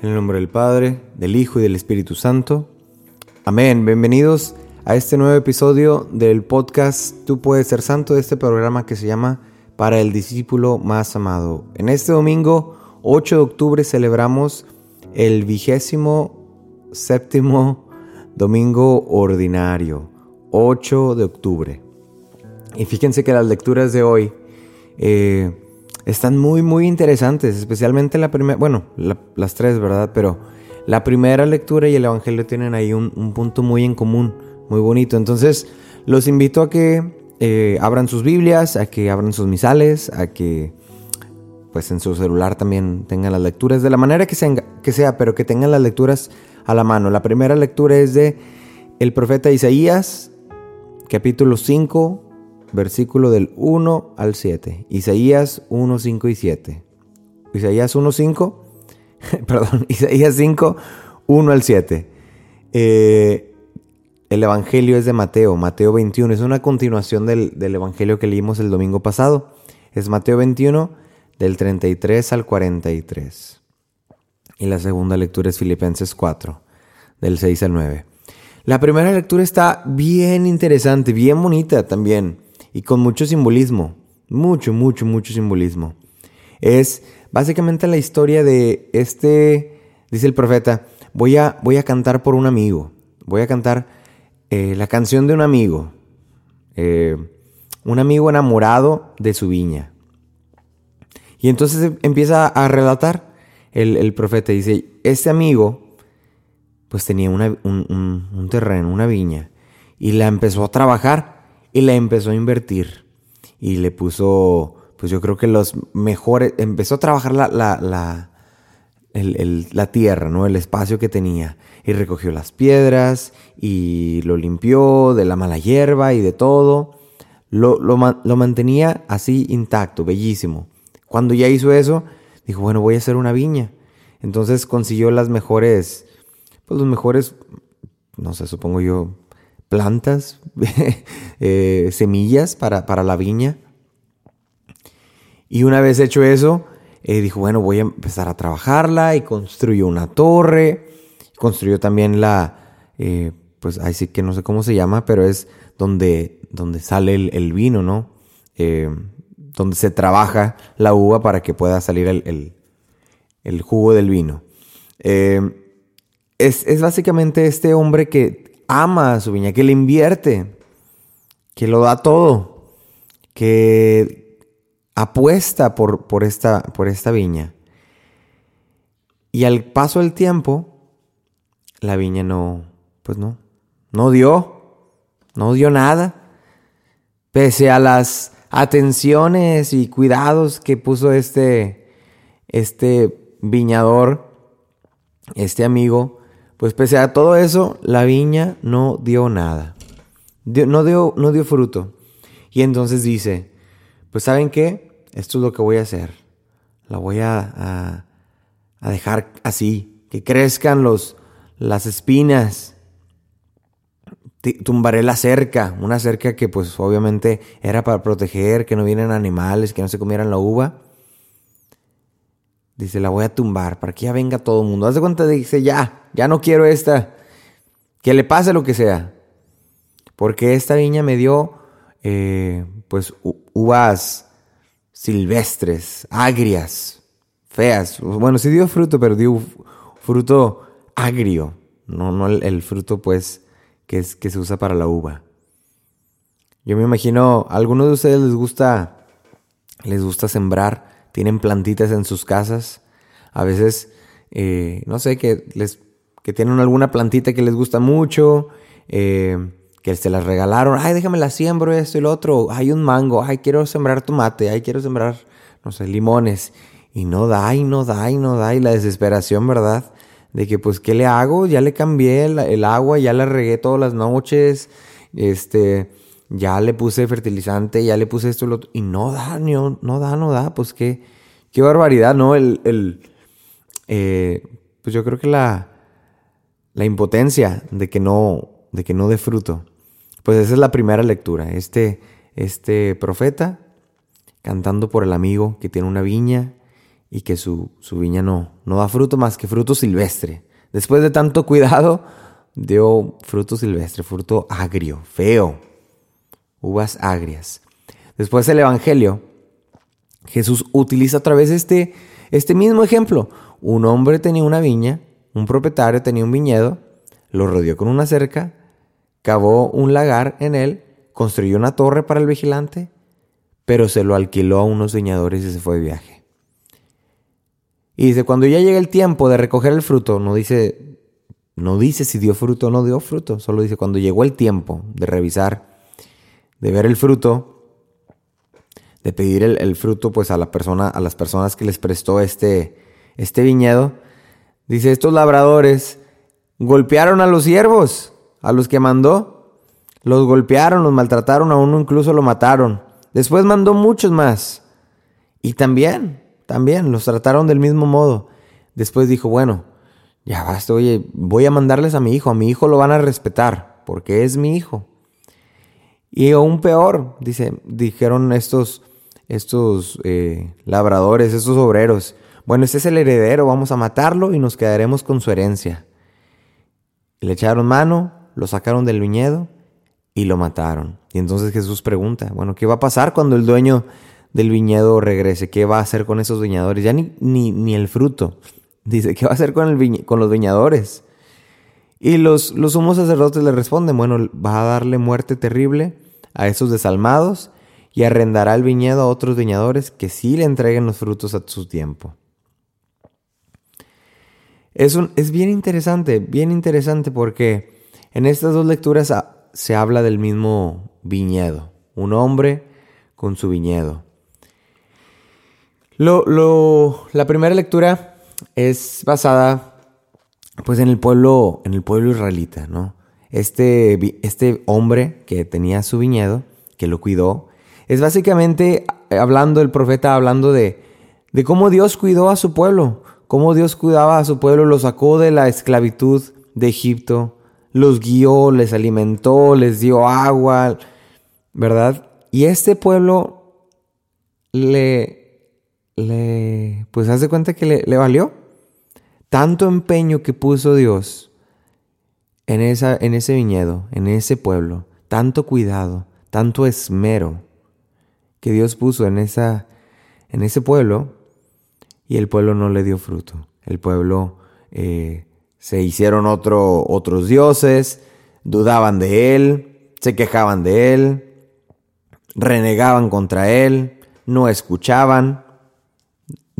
En el nombre del Padre, del Hijo y del Espíritu Santo. Amén. Bienvenidos a este nuevo episodio del podcast Tú puedes ser santo, de este programa que se llama Para el discípulo más amado. En este domingo, 8 de octubre, celebramos el vigésimo séptimo domingo ordinario, 8 de octubre. Y fíjense que las lecturas de hoy eh, están muy, muy interesantes, especialmente la primera, bueno, la- las tres, ¿verdad? Pero la primera lectura y el Evangelio tienen ahí un, un punto muy en común, muy bonito. Entonces, los invito a que eh, abran sus Biblias, a que abran sus misales, a que pues en su celular también tengan las lecturas de la manera que que sea, pero que tengan las lecturas a la mano. La primera lectura es de el profeta Isaías, capítulo 5, versículo del 1 al 7. Isaías 1, 5 y 7. Isaías 1, 5, perdón, Isaías 5, 1 al 7. Eh, el Evangelio es de Mateo, Mateo 21. Es una continuación del, del Evangelio que leímos el domingo pasado. Es Mateo 21, del 33 al 43. Y la segunda lectura es Filipenses 4, del 6 al 9. La primera lectura está bien interesante, bien bonita también, y con mucho simbolismo. Mucho, mucho, mucho simbolismo. Es básicamente la historia de este, dice el profeta, voy a, voy a cantar por un amigo. Voy a cantar eh, la canción de un amigo. Eh, un amigo enamorado de su viña. Y entonces empieza a relatar el, profeta. Dice, este amigo pues tenía un, un- un terreno, una viña. Y la empezó a trabajar y la empezó a invertir. Y le puso, pues yo creo que los mejores, empezó a trabajar la, la, el- la tierra, ¿no? El espacio que tenía. Y recogió las piedras y lo limpió de la mala hierba y de todo. Lo, lo lo mantenía así intacto, bellísimo. Cuando ya hizo eso, dijo, bueno, voy a hacer una viña. Entonces consiguió las mejores, pues los mejores, no sé, supongo yo, plantas, eh, semillas para, para la viña. Y una vez hecho eso, eh, dijo, bueno, voy a empezar a trabajarla y construyó una torre. Construyó también la, eh, pues ahí sí que no sé cómo se llama, pero es donde, donde sale el, vino, ¿no? Donde se trabaja la uva para que pueda salir el, el- el jugo del vino. Es, es básicamente este hombre que ama a su viña, que le invierte, que lo da todo, que apuesta por, por, esta, por esta viña. Y al paso del tiempo, la viña no, pues no, no dio, no dio nada. Pese a las atenciones y cuidados que puso este, este viñador, este amigo, pues pese a todo eso, la viña no dio nada. No, dio, no dio fruto. Y entonces dice, pues ¿saben qué? Esto es lo que voy a hacer. La voy a, a- dejar así, que crezcan los, las espinas. Tumbaré la cerca, una cerca que pues obviamente era para proteger, que no vienen animales, que no se comieran la uva. Dice, la voy a tumbar para que ya venga todo el mundo. Haz de cuenta, dice, ya, ya no quiero esta. Que le pase lo que sea. Porque esta viña me dio, eh, pues, uvas silvestres, agrias, feas. Bueno, sí dio fruto, pero dio fruto agrio. No, no el, el fruto, pues, que, es, que se usa para la uva. Yo me imagino, a algunos de ustedes les gusta, les gusta sembrar, tienen plantitas en sus casas. A veces, eh, no sé, que les, que tienen alguna plantita que les gusta mucho, eh, que se las regalaron. Ay, déjame la siembro esto y lo otro. Hay un mango. Ay, quiero sembrar tomate. Ay, quiero sembrar, no sé, limones. Y no da, y no da, y no da. Y la desesperación, ¿verdad? de que pues, ¿qué le hago? Ya le cambié el, el agua, ya la regué todas las noches, este, ya le puse fertilizante, ya le puse esto y lo otro, y no da, no, no da, no da, pues qué, qué barbaridad, ¿no? El, el eh, pues yo creo que la, la impotencia de que no, de que no dé fruto. Pues esa es la primera lectura. Este, este profeta cantando por el amigo que tiene una viña y que su, su viña no, no da fruto más que fruto silvestre. Después de tanto cuidado, dio fruto silvestre, fruto agrio, feo, uvas agrias. Después el Evangelio, Jesús utiliza otra vez este, este mismo ejemplo. Un hombre tenía una viña, un propietario tenía un viñedo, lo rodeó con una cerca, cavó un lagar en él, construyó una torre para el vigilante, pero se lo alquiló a unos viñadores y se fue de viaje. Y dice, cuando ya llega el tiempo de recoger el fruto, no dice, no dice si dio fruto o no dio fruto, solo dice cuando llegó el tiempo de revisar, de ver el fruto, de pedir el, fruto pues a la persona, a las personas que les prestó este, este viñedo, dice, estos labradores golpearon a los siervos, a los que mandó, los golpearon, los maltrataron, a uno incluso lo mataron. Después mandó muchos más. Y también, también los trataron del mismo modo. Después dijo, bueno, ya basta, oye, voy a mandarles a mi hijo, a mi hijo lo van a respetar, porque es mi hijo. Y aún peor, dice, dijeron estos, estos eh, labradores, estos obreros, bueno, este es el heredero, vamos a matarlo y nos quedaremos con su herencia. Le echaron mano, lo sacaron del viñedo y lo mataron. Y entonces Jesús pregunta, bueno, ¿qué va a pasar cuando el dueño del viñedo regrese? ¿Qué va a hacer con esos viñadores? Ya ni, ni, ni el fruto. Dice, ¿qué va a hacer con, el con los viñadores? Y los, los sumos sacerdotes le responden, bueno, va a darle muerte terrible a esos desalmados y arrendará el viñedo a otros viñadores que sí le entreguen los frutos a su tiempo. Es, un, es bien interesante, bien interesante porque en estas dos lecturas se habla del mismo viñedo, un hombre con su viñedo. Lo, lo, la primera lectura es basada pues en el pueblo, en el pueblo israelita, ¿no? Este, este hombre que tenía su viñedo, que lo cuidó, es básicamente hablando, el profeta hablando de, de cómo Dios cuidó a su pueblo, cómo Dios cuidaba a su pueblo, lo sacó de la esclavitud de Egipto, los guió, les alimentó, les dio agua, ¿verdad? Y este pueblo le, le pues hace cuenta que le, le valió tanto empeño que puso Dios en, esa, en ese viñedo, en ese pueblo, tanto cuidado, tanto esmero que Dios puso en, esa, en ese pueblo, y el pueblo no le dio fruto. El pueblo eh, se hicieron otro, otros dioses, dudaban de él, se quejaban de él, renegaban contra él, no escuchaban.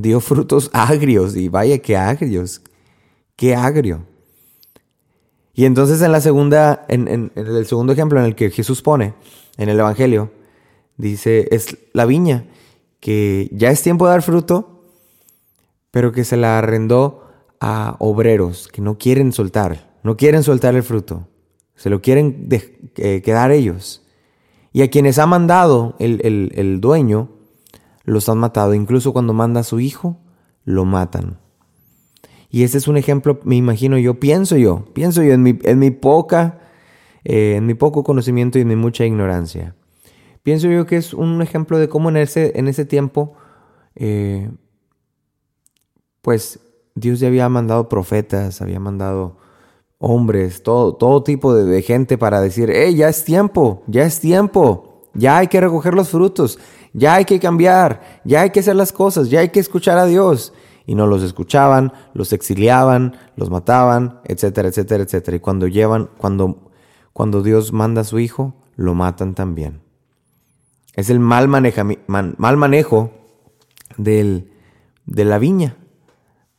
Dio frutos agrios y vaya que agrios, qué agrio. Y entonces en la segunda, en, el segundo ejemplo en el que Jesús pone en el Evangelio, dice, es la viña, que ya es tiempo de dar fruto, pero que se la arrendó a obreros que no quieren soltar, no quieren soltar el fruto, se lo quieren eh, quedar ellos. Y a quienes ha mandado el, el, dueño, los han matado. Incluso cuando manda a su hijo, lo matan. Y ese es un ejemplo, me imagino yo, pienso yo, pienso yo en mi, en mi poca, eh, en mi poco conocimiento y en mi mucha ignorancia. Pienso yo que es un ejemplo de cómo en ese, en ese tiempo eh, pues Dios ya había mandado profetas, había mandado hombres, todo, todo tipo de, gente para decir, hey, ya es tiempo, ya es tiempo, ya hay que recoger los frutos, ya hay que cambiar, ya hay que hacer las cosas, ya hay que escuchar a Dios. Y no los escuchaban, los exiliaban, los mataban, etcétera, etcétera, etcétera. Y cuando llevan, cuando, cuando Dios manda a su hijo, lo matan también. Es el mal, maneja, mal manejo del, de la viña.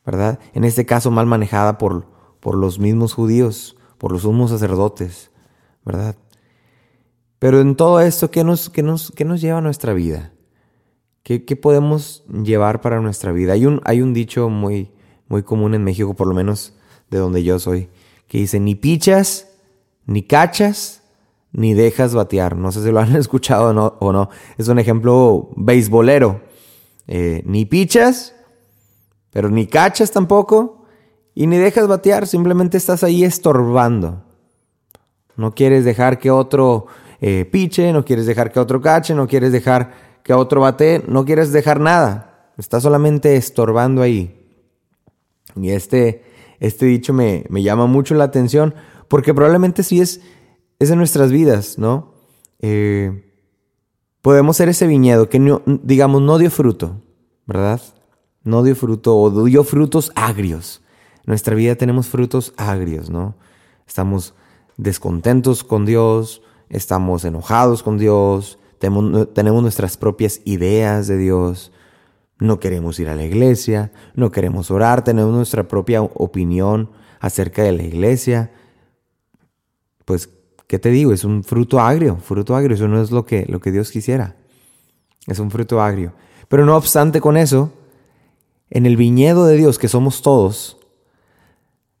¿verdad? En este caso mal manejada por, por los mismos judíos, por los sumos sacerdotes, ¿verdad? Pero en todo esto, ¿qué nos, qué nos, qué nos lleva a nuestra vida? ¿Qué, ¿Qué, podemos llevar para nuestra vida? Hay un, hay un dicho muy, muy común en México, por lo menos de donde yo soy, que dice, ni pichas, ni cachas, ni dejas batear. No sé si lo han escuchado o no. Es un ejemplo beisbolero. Eh, ni pichas, pero ni cachas tampoco, y ni dejas batear, simplemente estás ahí estorbando. No quieres dejar que otro eh, piche, no quieres dejar que otro cache, no quieres dejar que otro bate, no quieres dejar nada. Estás solamente estorbando ahí. Y este, este dicho me, me llama mucho la atención porque probablemente sí es, es en nuestras vidas, ¿no? Eh, podemos ser ese viñedo que, no, digamos, no dio fruto, ¿verdad? No dio fruto o dio frutos agrios. Nuestra vida tenemos frutos agrios, ¿no? Estamos descontentos con Dios, estamos enojados con Dios, tenemos, nuestras propias ideas de Dios, no queremos ir a la iglesia, no queremos orar, tenemos nuestra propia opinión acerca de la iglesia. Pues, ¿qué te digo? Es un fruto agrio, fruto agrio, eso no es lo que, lo que Dios quisiera. Es un fruto agrio. Pero no obstante con eso, en el viñedo de Dios, que somos todos,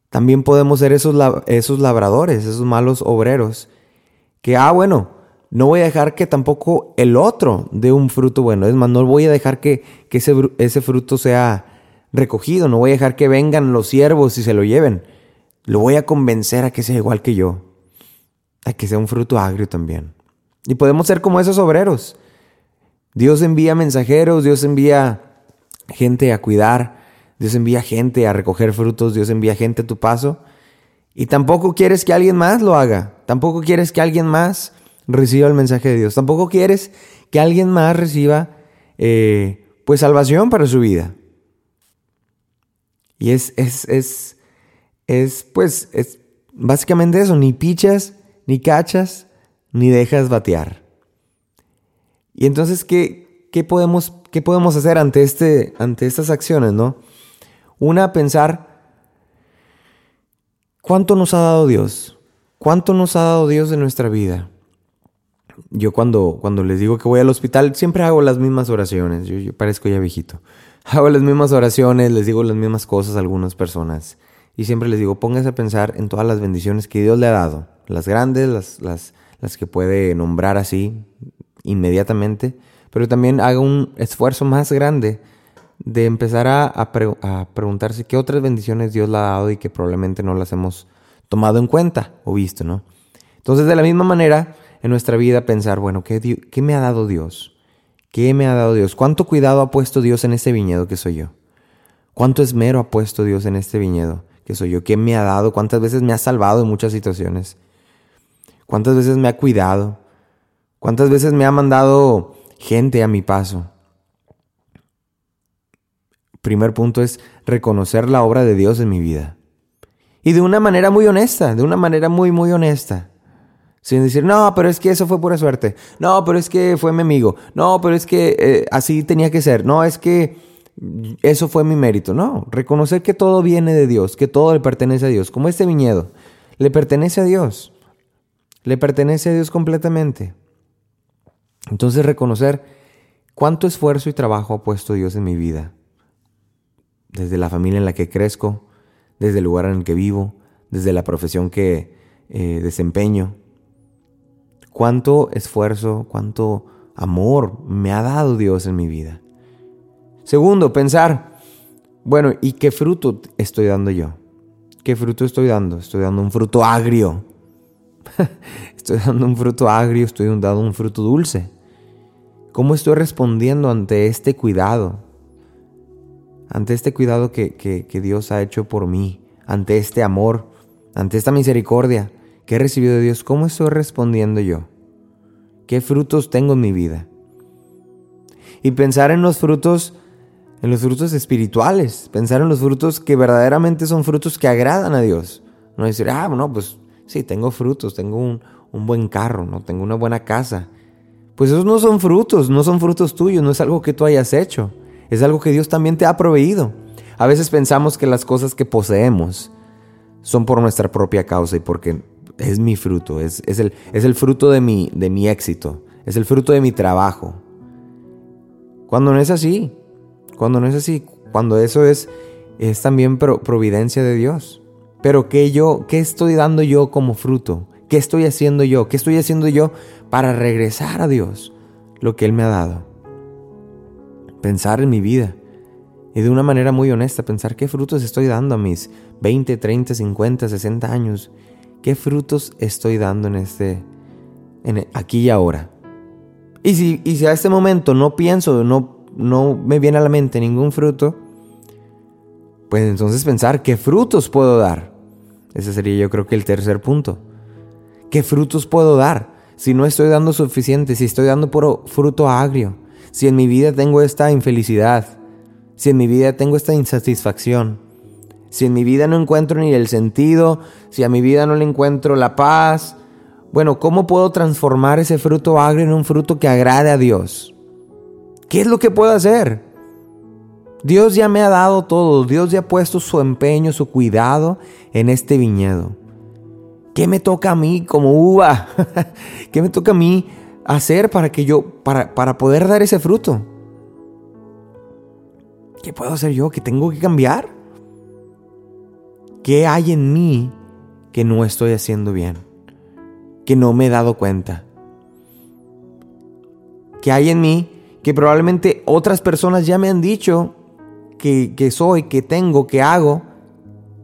también podemos ser esos, esos labradores, esos malos obreros, que, ah, bueno, no voy a dejar que tampoco el otro dé un fruto bueno. Es más, no voy a dejar que, ese, ese, fruto sea recogido. No voy a dejar que vengan los siervos y se lo lleven. Lo voy a convencer a que sea igual que yo. A que sea un fruto agrio también. Y podemos ser como esos obreros. Dios envía mensajeros, Dios envía gente a cuidar, Dios envía gente a recoger frutos, Dios envía gente a tu paso. Y tampoco quieres que alguien más lo haga. Tampoco quieres que alguien más reciba el mensaje de Dios. Tampoco quieres que alguien más reciba eh, pues salvación para su vida. Y es, es, es, es, pues, es básicamente eso, ni pichas, ni cachas, ni dejas batear. Y entonces, ¿qué, qué, podemos, qué podemos hacer ante, este, ante estas acciones, no? Una, pensar, ¿cuánto nos ha dado Dios? ¿Cuánto nos ha dado Dios en nuestra vida? yo cuando, cuando les digo que voy al hospital, siempre hago las mismas oraciones. Yo, parezco ya viejito. Hago las mismas oraciones, les digo las mismas cosas a algunas personas. Y siempre les digo, pónganse a pensar en todas las bendiciones que Dios le ha dado. Las grandes, las, las, las que puede nombrar así inmediatamente. Pero también haga un esfuerzo más grande de empezar a, a, preguntarse qué otras bendiciones Dios le ha dado y que probablemente no las hemos tomado en cuenta o visto, ¿no? Entonces, de la misma manera, en nuestra vida pensar, bueno, ¿qué, ¿qué, me ha dado Dios? ¿Qué me ha dado Dios? ¿Cuánto cuidado ha puesto Dios en este viñedo que soy yo? ¿Cuánto esmero ha puesto Dios en este viñedo que soy yo? ¿Qué me ha dado? ¿Cuántas veces me ha salvado en muchas situaciones? ¿Cuántas veces me ha cuidado? ¿Cuántas veces me ha mandado gente a mi paso? Primer punto es reconocer la obra de Dios en mi vida. Y de una manera muy honesta, de una manera muy, muy honesta. Sin decir, no, pero es que eso fue pura suerte. No, pero es que fue mi amigo. No, pero es que eh, así tenía que ser. No, es que eso fue mi mérito. No, reconocer que todo viene de Dios, que todo le pertenece a Dios. Como este viñedo, le pertenece a Dios. Le pertenece a Dios completamente. Entonces reconocer cuánto esfuerzo y trabajo ha puesto Dios en mi vida. Desde la familia en la que crezco, desde el lugar en el que vivo, desde la profesión que eh, desempeño, cuánto esfuerzo, cuánto amor me ha dado Dios en mi vida. Segundo, pensar, bueno, ¿y qué fruto estoy dando yo? ¿Qué fruto estoy dando? Estoy dando un fruto agrio. estoy dando un fruto agrio, estoy dando un fruto dulce. ¿Cómo estoy respondiendo ante este cuidado? Ante este cuidado que, Dios ha hecho por mí, ante este amor, ante esta misericordia que he recibido de Dios, ¿cómo estoy respondiendo yo? ¿Qué frutos tengo en mi vida? Y pensar en los frutos, en los frutos espirituales, pensar en los frutos que verdaderamente son frutos que agradan a Dios. No decir, ah, no, pues sí, tengo frutos, tengo un, un buen carro, no tengo una buena casa. Pues esos no son frutos, no son frutos tuyos, no es algo que tú hayas hecho, es algo que Dios también te ha proveído. A veces pensamos que las cosas que poseemos son por nuestra propia causa y porque es mi fruto, es, el, es el, fruto de mi, de mi éxito, es el fruto de mi trabajo. Cuando no es así, cuando no es así, cuando eso es, es también providencia de Dios. Pero ¿qué yo, qué estoy dando yo como fruto? ¿Qué estoy haciendo yo? ¿Qué estoy haciendo yo para regresar a Dios lo que Él me ha dado? Pensar en mi vida y de una manera muy honesta pensar qué frutos estoy dando a mis 20, 30, 50, 60 años. ¿Qué frutos estoy dando en este en aquí y ahora? Y si, y si a este momento no pienso, no, no me viene a la mente ningún fruto, pues entonces pensar qué frutos puedo dar. Ese sería yo creo que el tercer punto. ¿Qué frutos puedo dar? Si no estoy dando suficiente, si estoy dando fruto agrio, si en mi vida tengo esta infelicidad, si en mi vida tengo esta insatisfacción, si en mi vida no encuentro ni el sentido, si a mi vida no le encuentro la paz, bueno, ¿cómo puedo transformar ese fruto agrio en un fruto que agrade a Dios? ¿Qué es lo que puedo hacer? Dios ya me ha dado todo, Dios ya ha puesto su empeño, su cuidado en este viñedo. ¿Qué me toca a mí como uva? ¿Qué me toca a mí hacer para que yo, para, para poder dar ese fruto? ¿Qué puedo hacer yo? ¿Qué tengo que cambiar? ¿Qué hay en mí que no estoy haciendo bien? Que no me he dado cuenta. ¿Qué hay en mí que probablemente otras personas ya me han dicho que, que soy, que tengo, que hago,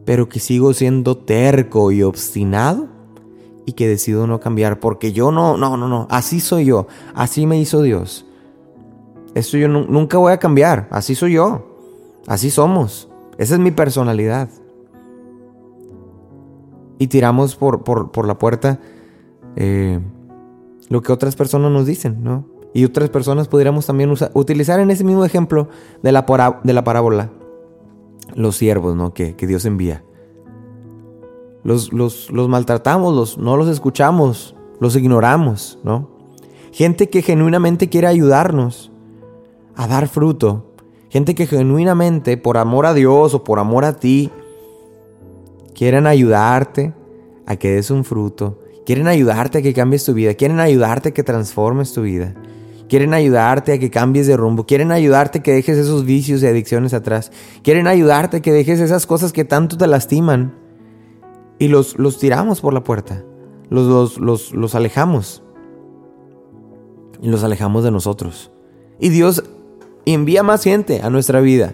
pero que sigo siendo terco y obstinado y que decido no cambiar porque yo no, no, no, no, así soy yo, así me hizo Dios. Esto yo nunca voy a cambiar, así soy yo, así somos, esa es mi personalidad. Y tiramos por, por, la puerta eh, lo que otras personas nos dicen, ¿no? Y otras personas pudiéramos también utilizar en ese mismo ejemplo de la, de la parábola los siervos, ¿no? Que, Dios envía. Los, los, maltratamos, los, no los escuchamos, los ignoramos, ¿no? Gente que genuinamente quiere ayudarnos a dar fruto. Gente que genuinamente, por amor a Dios o por amor a ti, quieren ayudarte a que des un fruto. Quieren ayudarte a que cambies tu vida. Quieren ayudarte a que transformes tu vida. Quieren ayudarte a que cambies de rumbo. Quieren ayudarte a que dejes esos vicios y adicciones atrás. Quieren ayudarte a que dejes esas cosas que tanto te lastiman. Y los, los tiramos por la puerta. Los, los, los, alejamos. Y los alejamos de nosotros. Y Dios envía más gente a nuestra vida.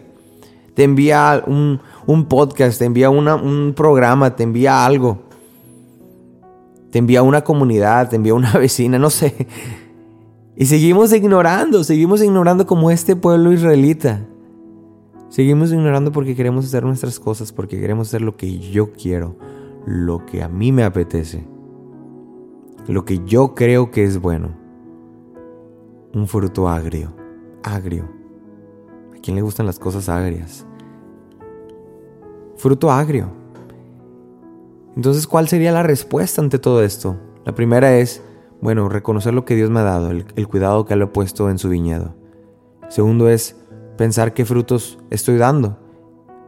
Te envía un, un podcast, te envía un programa, te envía algo. Te envía una comunidad, te envía una vecina, no sé. Y seguimos ignorando, seguimos ignorando como este pueblo israelita. Seguimos ignorando porque queremos hacer nuestras cosas, porque queremos hacer lo que yo quiero, lo que a mí me apetece, lo que yo creo que es bueno. Un fruto agrio, agrio. ¿A quién le gustan las cosas agrias? Fruto agrio. Entonces, ¿cuál sería la respuesta ante todo esto? La primera es, bueno, reconocer lo que Dios me ha dado, el, cuidado que Él ha puesto en su viñedo. Segundo es pensar qué frutos estoy dando.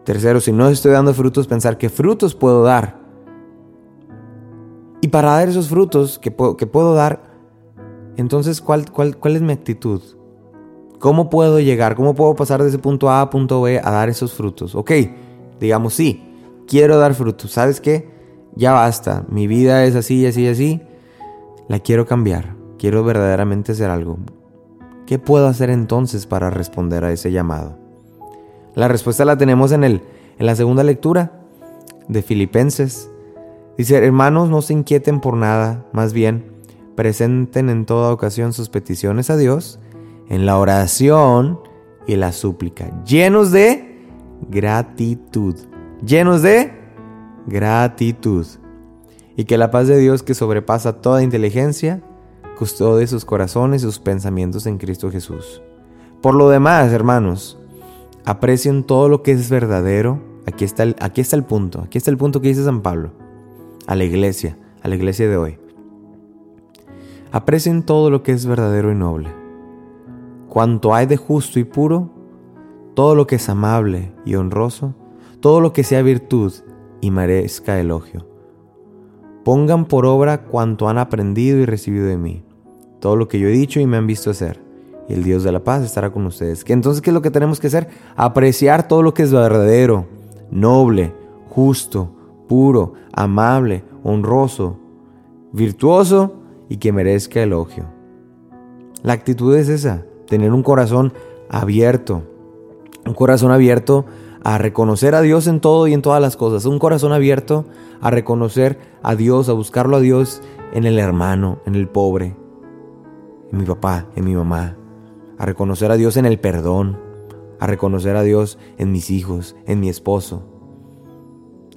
Tercero, si no estoy dando frutos, pensar qué frutos puedo dar. Y para dar esos frutos que puedo, que puedo dar, entonces, ¿cuál, cuál, ¿cuál es mi actitud? ¿Cómo puedo llegar? ¿Cómo puedo pasar de ese punto A a punto B a dar esos frutos? Ok, digamos sí, quiero dar frutos. ¿Sabes qué? Ya basta. Mi vida es así, así, así la quiero cambiar, quiero verdaderamente hacer algo. ¿Qué puedo hacer entonces para responder a ese llamado? La respuesta la tenemos en, el, en la segunda lectura de Filipenses. Dice, hermanos, no se inquieten por nada, más bien, presenten en toda ocasión sus peticiones a Dios en la oración y la súplica, llenos de gratitud, llenos de gratitud y que la paz de Dios que sobrepasa toda inteligencia, custode sus corazones y sus pensamientos en Cristo Jesús. Por lo demás, hermanos, aprecien todo lo que es verdadero. Aquí está, el, aquí está el punto, aquí está el punto que dice San Pablo a la iglesia, a la iglesia de hoy. Aprecien todo lo que es verdadero y noble. Cuanto hay de justo y puro, todo lo que es amable y honroso, todo lo que sea virtud y merezca elogio Pongan por obra cuanto han aprendido y recibido de mí, todo lo que yo he dicho y me han visto hacer. Y el Dios de la paz estará con ustedes. Entonces, ¿qué es lo que tenemos que hacer? Apreciar todo lo que es verdadero, noble, justo, puro, amable, honroso, virtuoso y que merezca elogio. La actitud es esa, tener un corazón abierto, un corazón abierto a reconocer a Dios en todo y en todas las cosas, un corazón abierto a reconocer a Dios, a buscarlo a Dios en el hermano, en el pobre, en mi papá, en mi mamá, a reconocer a Dios en el perdón, a reconocer a Dios en mis hijos, en mi esposo,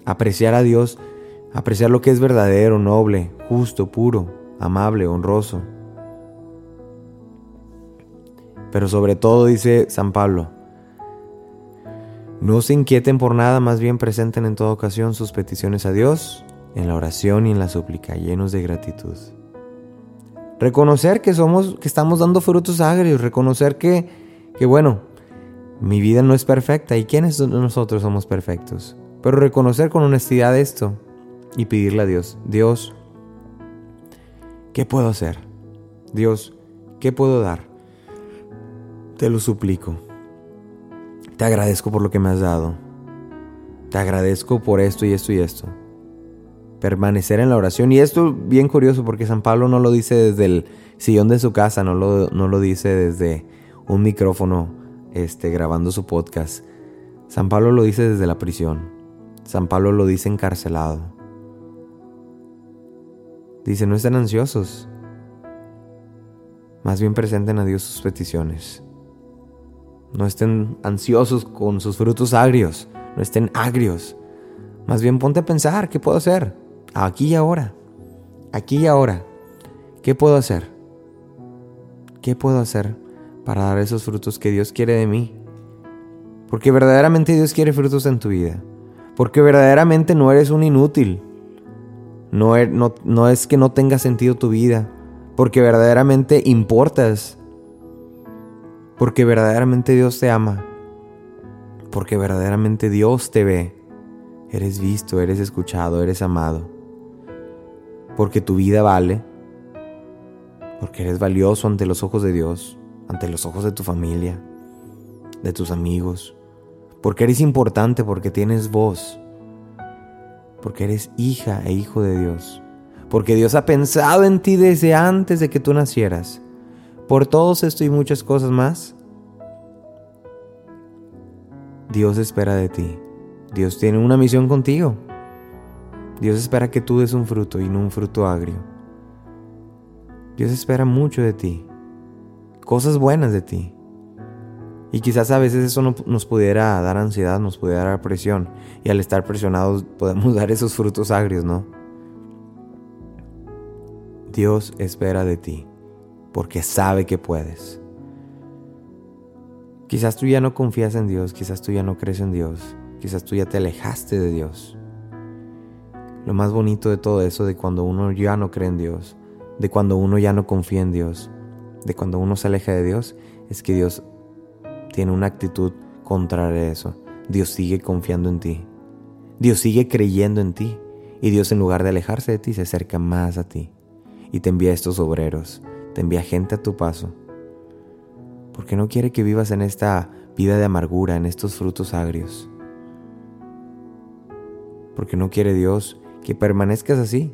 apreciar a Dios, apreciar lo que es verdadero, noble, justo, puro, amable, honroso. Pero sobre todo dice San Pablo, no se inquieten por nada, más bien presenten en toda ocasión sus peticiones a Dios, en la oración y en la súplica, llenos de gratitud. Reconocer que somos, que estamos dando frutos agrios, reconocer que, que bueno, mi vida no es perfecta y quiénes nosotros somos perfectos. Pero reconocer con honestidad esto y pedirle a Dios, Dios, ¿qué puedo hacer? Dios, ¿qué puedo dar? Te lo suplico. Te agradezco por lo que me has dado. Te agradezco por esto y esto y esto. Permanecer en la oración. Y esto bien curioso porque San Pablo no lo dice desde el sillón de su casa, no lo, no lo dice desde un micrófono este, grabando su podcast. San Pablo lo dice desde la prisión. San Pablo lo dice encarcelado. Dice, no estén ansiosos. Más bien presenten a Dios sus peticiones. No estén ansiosos con sus frutos agrios. No estén agrios. Más bien ponte a pensar, ¿qué puedo hacer? Aquí y ahora. Aquí y ahora. ¿Qué puedo hacer? ¿Qué puedo hacer para dar esos frutos que Dios quiere de mí? Porque verdaderamente Dios quiere frutos en tu vida. Porque verdaderamente no eres un inútil. No, er, no es que no tenga sentido tu vida. Porque verdaderamente importas porque verdaderamente Dios te ama. Porque verdaderamente Dios te ve. Eres visto, eres escuchado, eres amado. Porque tu vida vale. Porque eres valioso ante los ojos de Dios, ante los ojos de tu familia, de tus amigos. Porque eres importante, porque tienes voz. Porque eres hija e hijo de Dios. Porque Dios ha pensado en ti desde antes de que tú nacieras por todos esto y muchas cosas más, Dios espera de ti. Dios tiene una misión contigo. Dios espera que tú des un fruto y no un fruto agrio. Dios espera mucho de ti. Cosas buenas de ti. Y quizás a veces eso nos pudiera dar ansiedad, nos pudiera dar presión. Y al estar presionados podemos dar esos frutos agrios, ¿no? Dios espera de ti porque sabe que puedes. Quizás tú ya no confías en Dios, quizás tú ya no crees en Dios, quizás tú ya te alejaste de Dios. Lo más bonito de todo eso, de cuando uno ya no cree en Dios, de cuando uno ya no confía en Dios, de cuando uno se aleja de Dios, es que Dios tiene una actitud contraria a eso. Dios sigue confiando en ti. Dios sigue creyendo en ti. Y Dios en lugar de alejarse de ti, se acerca más a ti. Y te envía estos obreros, te envía gente a tu paso. Porque no quiere que vivas en esta vida de amargura, en estos frutos agrios. Porque no quiere Dios que permanezcas así,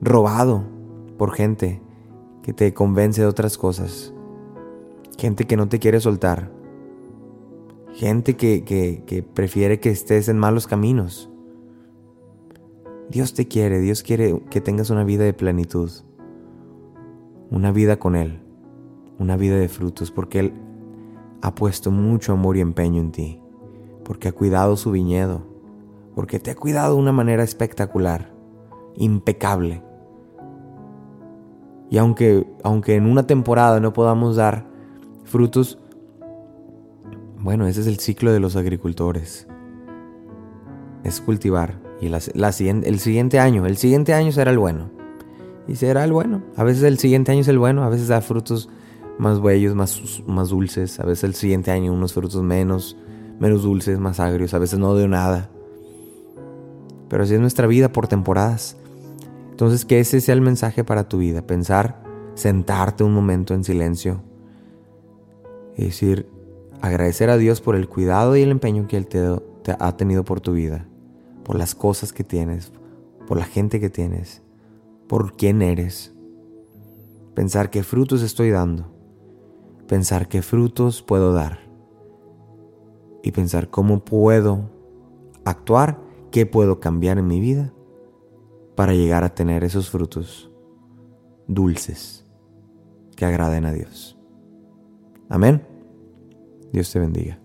robado por gente que te convence de otras cosas. Gente que no te quiere soltar. Gente que, que prefiere que estés en malos caminos. Dios te quiere, Dios quiere que tengas una vida de plenitud una vida con Él, una vida de frutos, porque Él ha puesto mucho amor y empeño en ti, porque ha cuidado su viñedo, porque te ha cuidado de una manera espectacular, impecable. Y aunque, aunque en una temporada no podamos dar frutos, bueno, ese es el ciclo de los agricultores. Es cultivar. Y el siguiente año, el siguiente año será el bueno y será el bueno. A veces el siguiente año es el bueno, a veces da frutos más bellos, más, más dulces, a veces el siguiente año unos frutos menos, menos dulces, más agrios, a veces no de nada. Pero así es nuestra vida por temporadas. Entonces que ese sea el mensaje para tu vida, pensar, sentarte un momento en silencio y decir, agradecer a Dios por el cuidado y el empeño que Él te ha tenido por tu vida, por las cosas que tienes, por la gente que tienes, por quién eres. Pensar qué frutos estoy dando. Pensar qué frutos puedo dar. Y pensar cómo puedo actuar, qué puedo cambiar en mi vida para llegar a tener esos frutos dulces que agraden a Dios. Amén. Dios te bendiga.